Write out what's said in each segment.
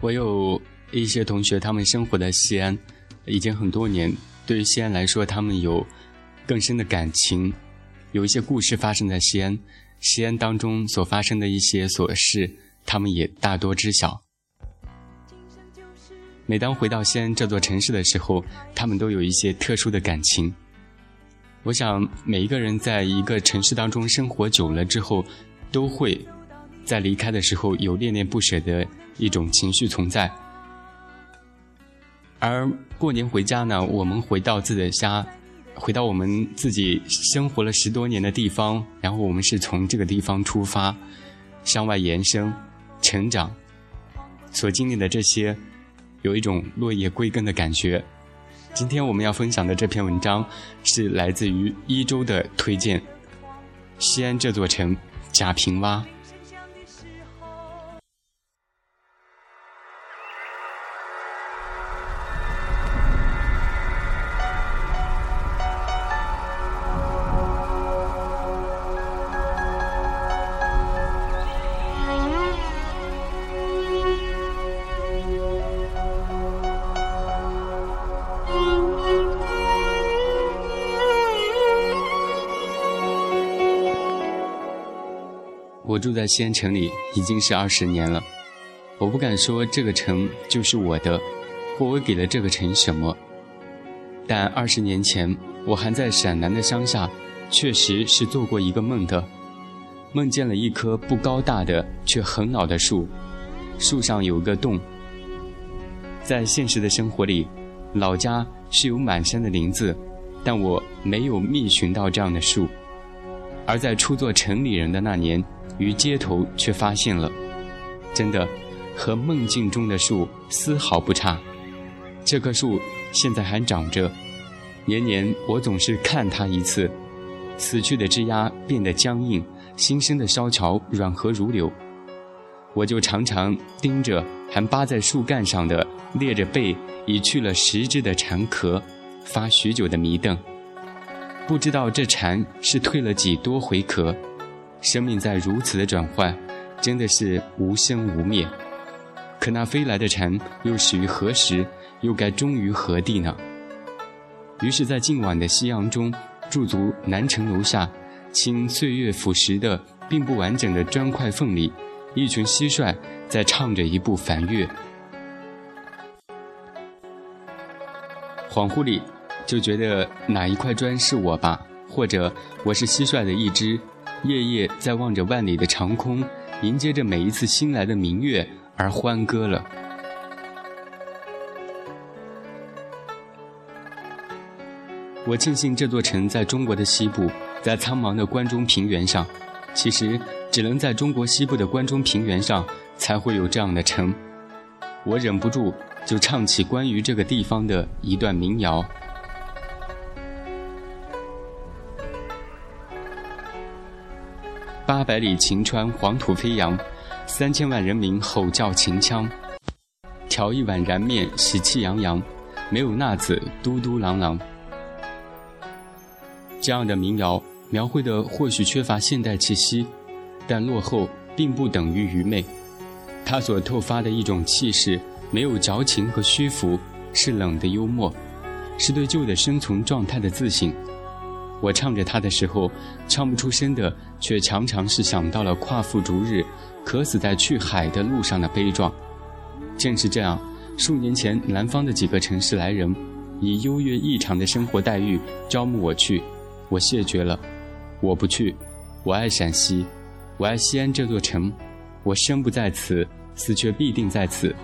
我有一些同学，他们生活在西安，已经很多年。对于西安来说，他们有更深的感情，有一些故事发生在西安，西安当中所发生的一些琐事，他们也大多知晓。每当回到西安这座城市的时候，他们都有一些特殊的感情。我想，每一个人在一个城市当中生活久了之后，都会在离开的时候有恋恋不舍的。一种情绪存在，而过年回家呢，我们回到自己的家，回到我们自己生活了十多年的地方，然后我们是从这个地方出发，向外延伸、成长，所经历的这些，有一种落叶归根的感觉。今天我们要分享的这篇文章，是来自于一周的推荐，西安这座城，贾平凹。住在西安城里已经是二十年了，我不敢说这个城就是我的，或我给了这个城什么。但二十年前，我还在陕南的乡下，确实是做过一个梦的，梦见了一棵不高大的却很老的树，树上有个洞。在现实的生活里，老家是有满山的林子，但我没有觅寻到这样的树，而在初做城里人的那年。于街头却发现了，真的和梦境中的树丝毫不差。这棵树现在还长着，年年我总是看它一次，死去的枝丫变得僵硬，新生的梢桥软和如柳。我就常常盯着还扒在树干上的裂着背已去了十只的蝉壳，发许久的迷瞪，不知道这蝉是蜕了几多回壳。生命在如此的转换，真的是无生无灭。可那飞来的蝉又始于何时，又该终于何地呢？于是，在今晚的夕阳中，驻足南城楼下，清岁月腐蚀的并不完整的砖块缝里，一群蟋蟀在唱着一部梵乐。恍惚里，就觉得哪一块砖是我吧，或者我是蟋蟀的一只。夜夜在望着万里的长空，迎接着每一次新来的明月而欢歌了。我庆幸这座城在中国的西部，在苍茫的关中平原上。其实，只能在中国西部的关中平原上，才会有这样的城。我忍不住就唱起关于这个地方的一段民谣。八百里秦川黄土飞扬，三千万人民吼叫秦腔，调一碗燃面喜气洋洋，没有那子嘟嘟囔囔。这样的民谣描绘的或许缺乏现代气息，但落后并不等于愚昧。它所透发的一种气势，没有矫情和虚浮，是冷的幽默，是对旧的生存状态的自省。我唱着它的时候，唱不出声的，却常常是想到了夸父逐日，渴死在去海的路上的悲壮。正是这样，数年前南方的几个城市来人，以优越异常的生活待遇招募我去，我谢绝了。我不去，我爱陕西，我爱西安这座城，我生不在此，死却必定在此。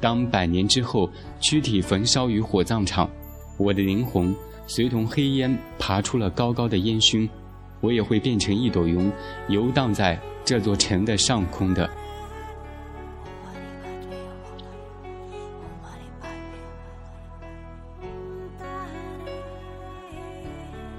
当百年之后，躯体焚烧于火葬场，我的灵魂。随同黑烟爬出了高高的烟熏，我也会变成一朵云，游荡在这座城的上空的。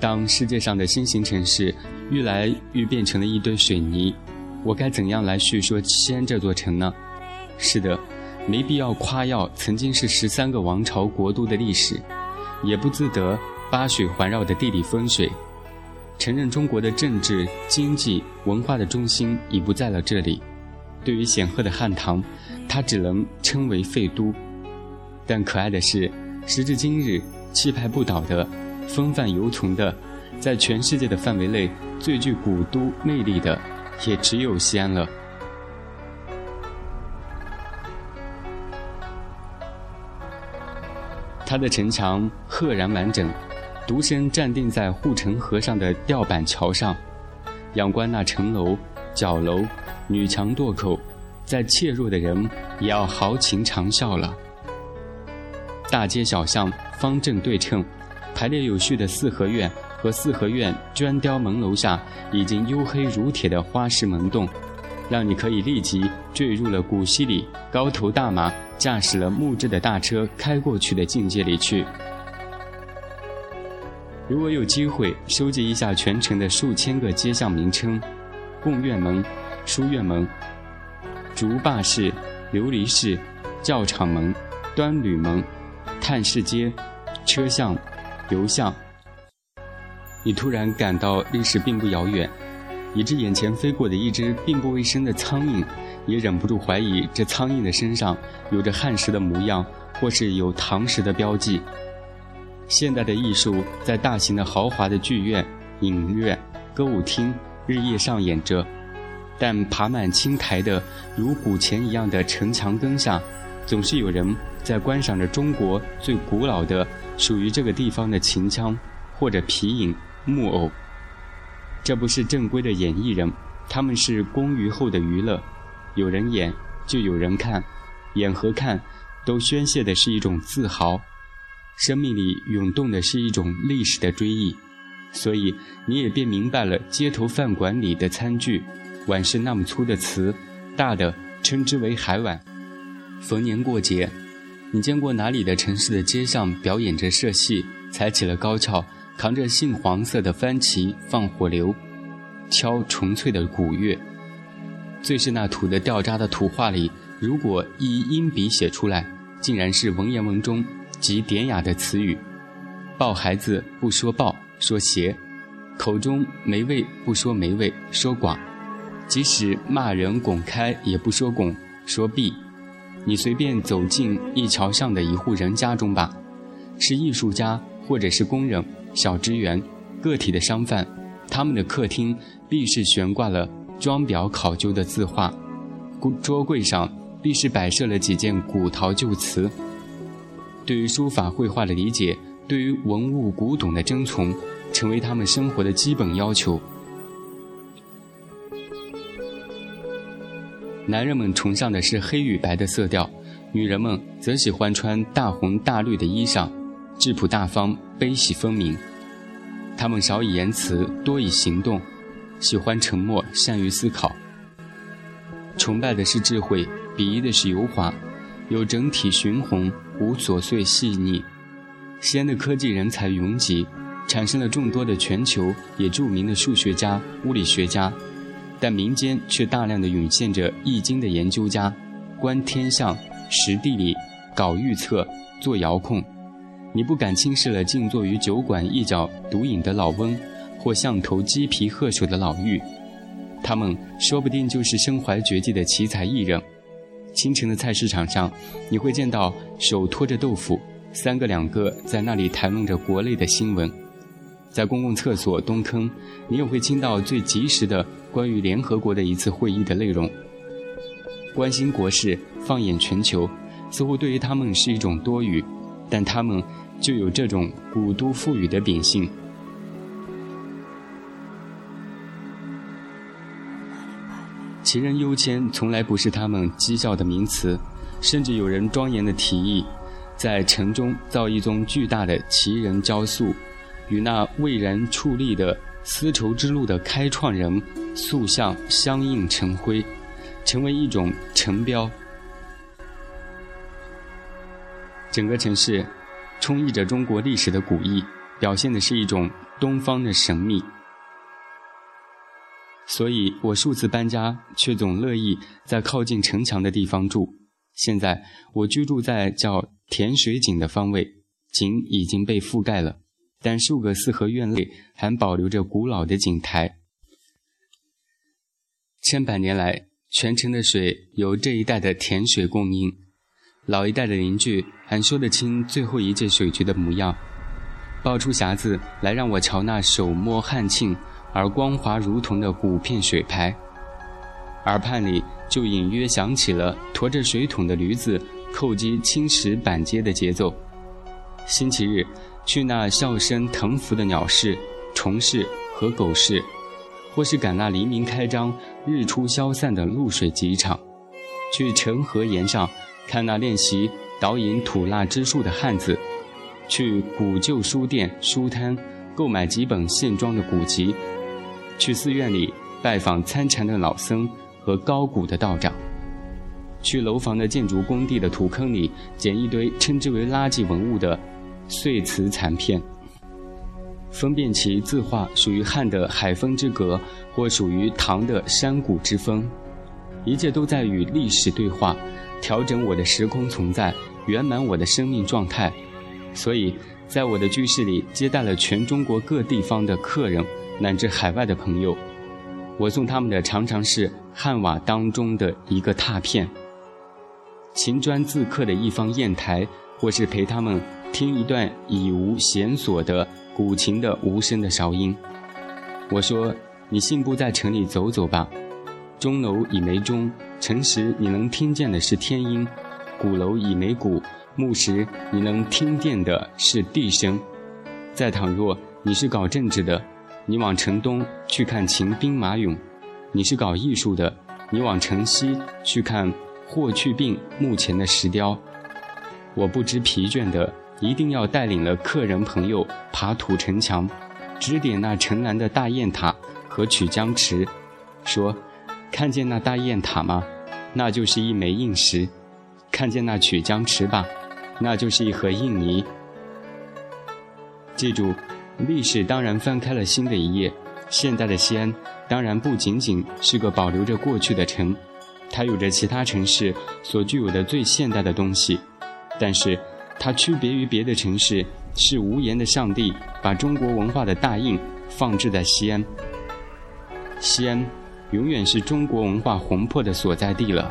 当世界上的新型城市愈来愈变成了一堆水泥，我该怎样来叙说西安这座城呢？是的，没必要夸耀曾经是十三个王朝国都的历史。也不自得八水环绕的地理风水，承认中国的政治、经济、文化的中心已不在了这里。对于显赫的汉唐，它只能称为废都。但可爱的是，时至今日，气派不倒的、风范犹存的，在全世界的范围内最具古都魅力的，也只有西安了。它的城墙赫然完整，独身站定在护城河上的吊板桥上，仰观那城楼、角楼、女墙垛口，再怯弱的人也要豪情长啸了。大街小巷方正对称，排列有序的四合院和四合院砖雕门楼下已经黝黑如铁的花式门洞。让你可以立即坠入了古稀里高头大马驾驶了木质的大车开过去的境界里去。如果有机会收集一下全城的数千个街巷名称，贡院门、书院门、竹坝市、琉璃市、教场门、端吕门、探市街、车巷、邮巷，你突然感到历史并不遥远。以致眼前飞过的一只并不卫生的苍蝇，也忍不住怀疑这苍蝇的身上有着汉时的模样，或是有唐时的标记。现代的艺术在大型的豪华的剧院、影院、歌舞厅日夜上演着，但爬满青苔的如古钱一样的城墙根下，总是有人在观赏着中国最古老的属于这个地方的秦腔，或者皮影、木偶。这不是正规的演艺人，他们是工余后的娱乐。有人演，就有人看，演和看，都宣泄的是一种自豪，生命里涌动的是一种历史的追忆。所以你也便明白了街头饭馆里的餐具，碗是那么粗的瓷，大的称之为海碗。逢年过节，你见过哪里的城市的街上表演着社戏，踩起了高跷？扛着杏黄色的番旗放火流，敲纯粹的古乐。最是那土的掉渣的土话里，如果一音笔写出来，竟然是文言文中极典雅的词语。抱孩子不说抱，说鞋；口中没味不说没味，说寡；即使骂人拱开，也不说拱，说闭。你随便走进一桥上的一户人家中吧，是艺术家或者是工人。小职员、个体的商贩，他们的客厅必是悬挂了装裱考究的字画，桌柜上必是摆设了几件古陶旧瓷。对于书法绘画的理解，对于文物古董的珍藏，成为他们生活的基本要求。男人们崇尚的是黑与白的色调，女人们则喜欢穿大红大绿的衣裳。质朴大方，悲喜分明。他们少以言辞，多以行动，喜欢沉默，善于思考。崇拜的是智慧，鄙夷的是油滑，有整体循宏，无琐碎细腻。西安的科技人才云集，产生了众多的全球也著名的数学家、物理学家，但民间却大量的涌现着《易经》的研究家，观天象、识地理、搞预测、做遥控。你不敢轻视了静坐于酒馆一角独饮的老翁，或像头鸡皮鹤首的老妪，他们说不定就是身怀绝技的奇才艺人。清晨的菜市场上，你会见到手托着豆腐，三个两个在那里谈论着国内的新闻。在公共厕所东坑，你也会听到最及时的关于联合国的一次会议的内容。关心国事，放眼全球，似乎对于他们是一种多余，但他们。就有这种古都赋予的秉性。奇人优迁从来不是他们讥笑的名词，甚至有人庄严的提议，在城中造一宗巨大的奇人雕塑，与那蔚然矗立的丝绸之路的开创人塑像相映成辉，成为一种城标。整个城市。充溢着中国历史的古意，表现的是一种东方的神秘。所以我数次搬家，却总乐意在靠近城墙的地方住。现在我居住在叫甜水井的方位，井已经被覆盖了，但数个四合院内还保留着古老的井台。千百年来，全城的水由这一带的甜水供应。老一代的邻居还说得清最后一届水局的模样，抱出匣子来让我瞧那手摸汗沁而光滑如同的古片水牌，耳畔里就隐约响起了驮着水桶的驴子叩击青石板街的节奏。星期日去那笑声腾浮的鸟市、虫市和狗市，或是赶那黎明开张、日出消散的露水集场，去城河沿上。看那练习导引吐蜡之术的汉子，去古旧书店书摊购买几本线装的古籍，去寺院里拜访参禅的老僧和高古的道长，去楼房的建筑工地的土坑里捡一堆称之为垃圾文物的碎瓷残片，分辨其字画属于汉的海风之格，或属于唐的山谷之风，一切都在与历史对话。调整我的时空存在，圆满我的生命状态，所以在我的居室里接待了全中国各地方的客人，乃至海外的朋友。我送他们的常常是汉瓦当中的一个拓片，琴砖自刻的一方砚台，或是陪他们听一段已无弦索的古琴的无声的韶音。我说：“你信步在城里走走吧，钟楼已没钟。”城时你能听见的是天音，鼓楼已没鼓；暮时你能听见的是地声。再倘若你是搞政治的，你往城东去看秦兵马俑；你是搞艺术的，你往城西去看霍去病墓前的石雕。我不知疲倦的，一定要带领了客人朋友爬土城墙，指点那城南的大雁塔和曲江池，说。看见那大雁塔吗？那就是一枚硬石；看见那曲江池吧，那就是一盒硬泥。记住，历史当然翻开了新的一页。现代的西安当然不仅仅是个保留着过去的城，它有着其他城市所具有的最现代的东西。但是，它区别于别的城市，是无言的上帝把中国文化的大印放置在西安。西安。永远是中国文化魂魄的所在地了。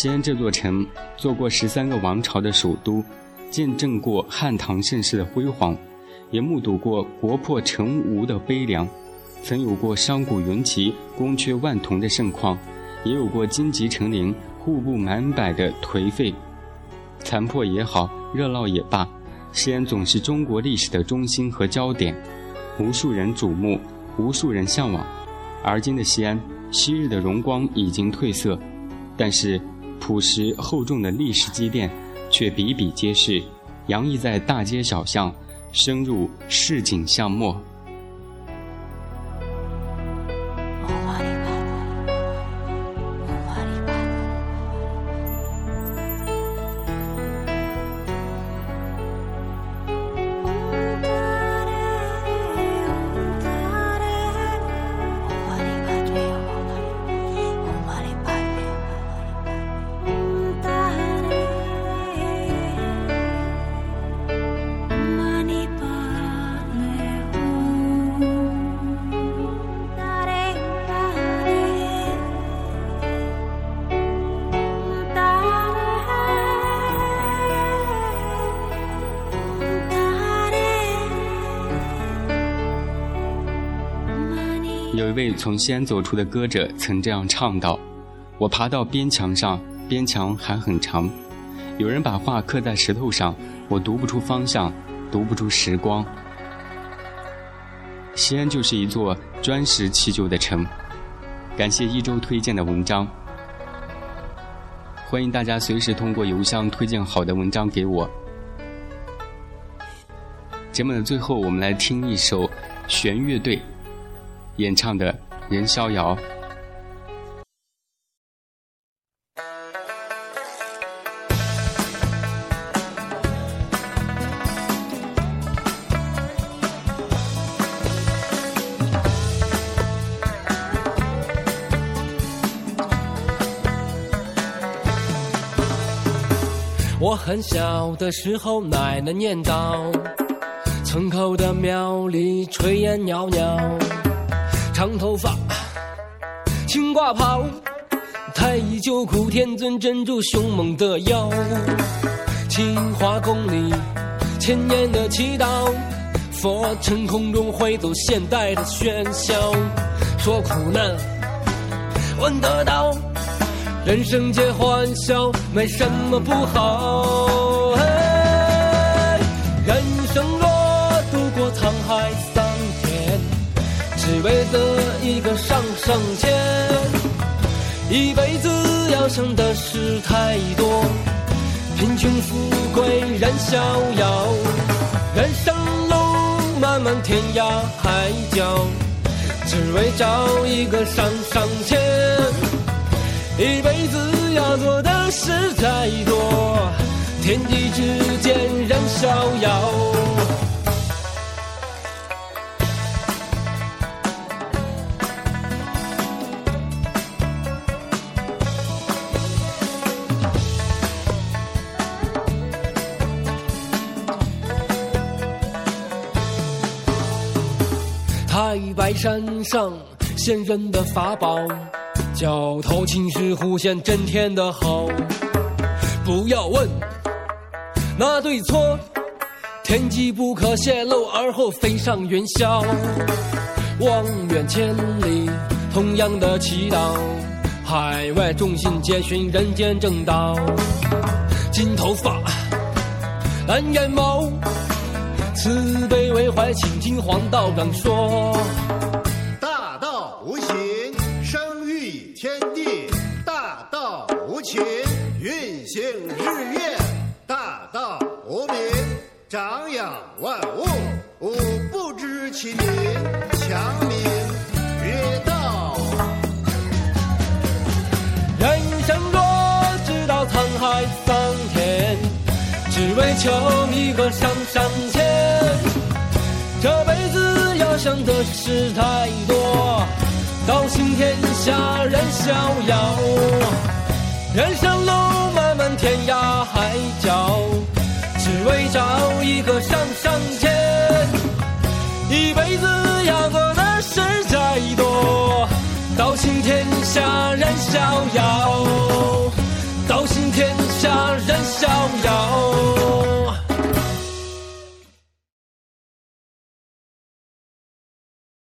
西安这座城，做过十三个王朝的首都，见证过汉唐盛世的辉煌，也目睹过国破城无的悲凉，曾有过商贾云集、宫阙万铜的盛况，也有过荆棘成林、户部满百的颓废。残破也好，热闹也罢。西安总是中国历史的中心和焦点，无数人瞩目，无数人向往。而今的西安，昔日的荣光已经褪色，但是朴实厚重的历史积淀却比比皆是，洋溢在大街小巷，深入市井巷陌。有一位从西安走出的歌者曾这样唱道：“我爬到边墙上，边墙还很长。有人把话刻在石头上，我读不出方向，读不出时光。西安就是一座砖石砌就的城。”感谢一周推荐的文章，欢迎大家随时通过邮箱推荐好的文章给我。节目的最后，我们来听一首弦乐队。演唱的《任逍遥》。我很小的时候，奶奶念叨。村口的庙里炊烟袅袅，长头发，青褂袍，太乙救苦天尊镇住凶猛的妖，青华宫里千年的祈祷，佛尘空中挥走现代的喧嚣，说苦难问得到，人生皆欢笑，没什么不好。人生若渡过沧海，只为得一个上上签。一辈子要想的事太多，贫穷富贵任逍遥。人生路漫漫天涯海角，只为找一个上上签。一辈子要做的事太多。天地之间任逍遥。白山上仙人的法宝，教头青石狐仙震天的好。不要问。那对错，天机不可泄露，而后飞上云霄。望远千里，同样的祈祷，海外众信皆寻人间正道。金头发，蓝眼眸，慈悲为怀，请听黄道长说。大道无形，生育天地；大道无情，运行日月。大道无名，长养万物。吾不知其名，强名曰道。人生若知道沧海桑田，只为求一个上上签。的事太多道行天下任逍遥人生路漫漫天涯海角只为找一个上上签一辈子要做的事太多道行天下任逍遥道行天下任逍遥。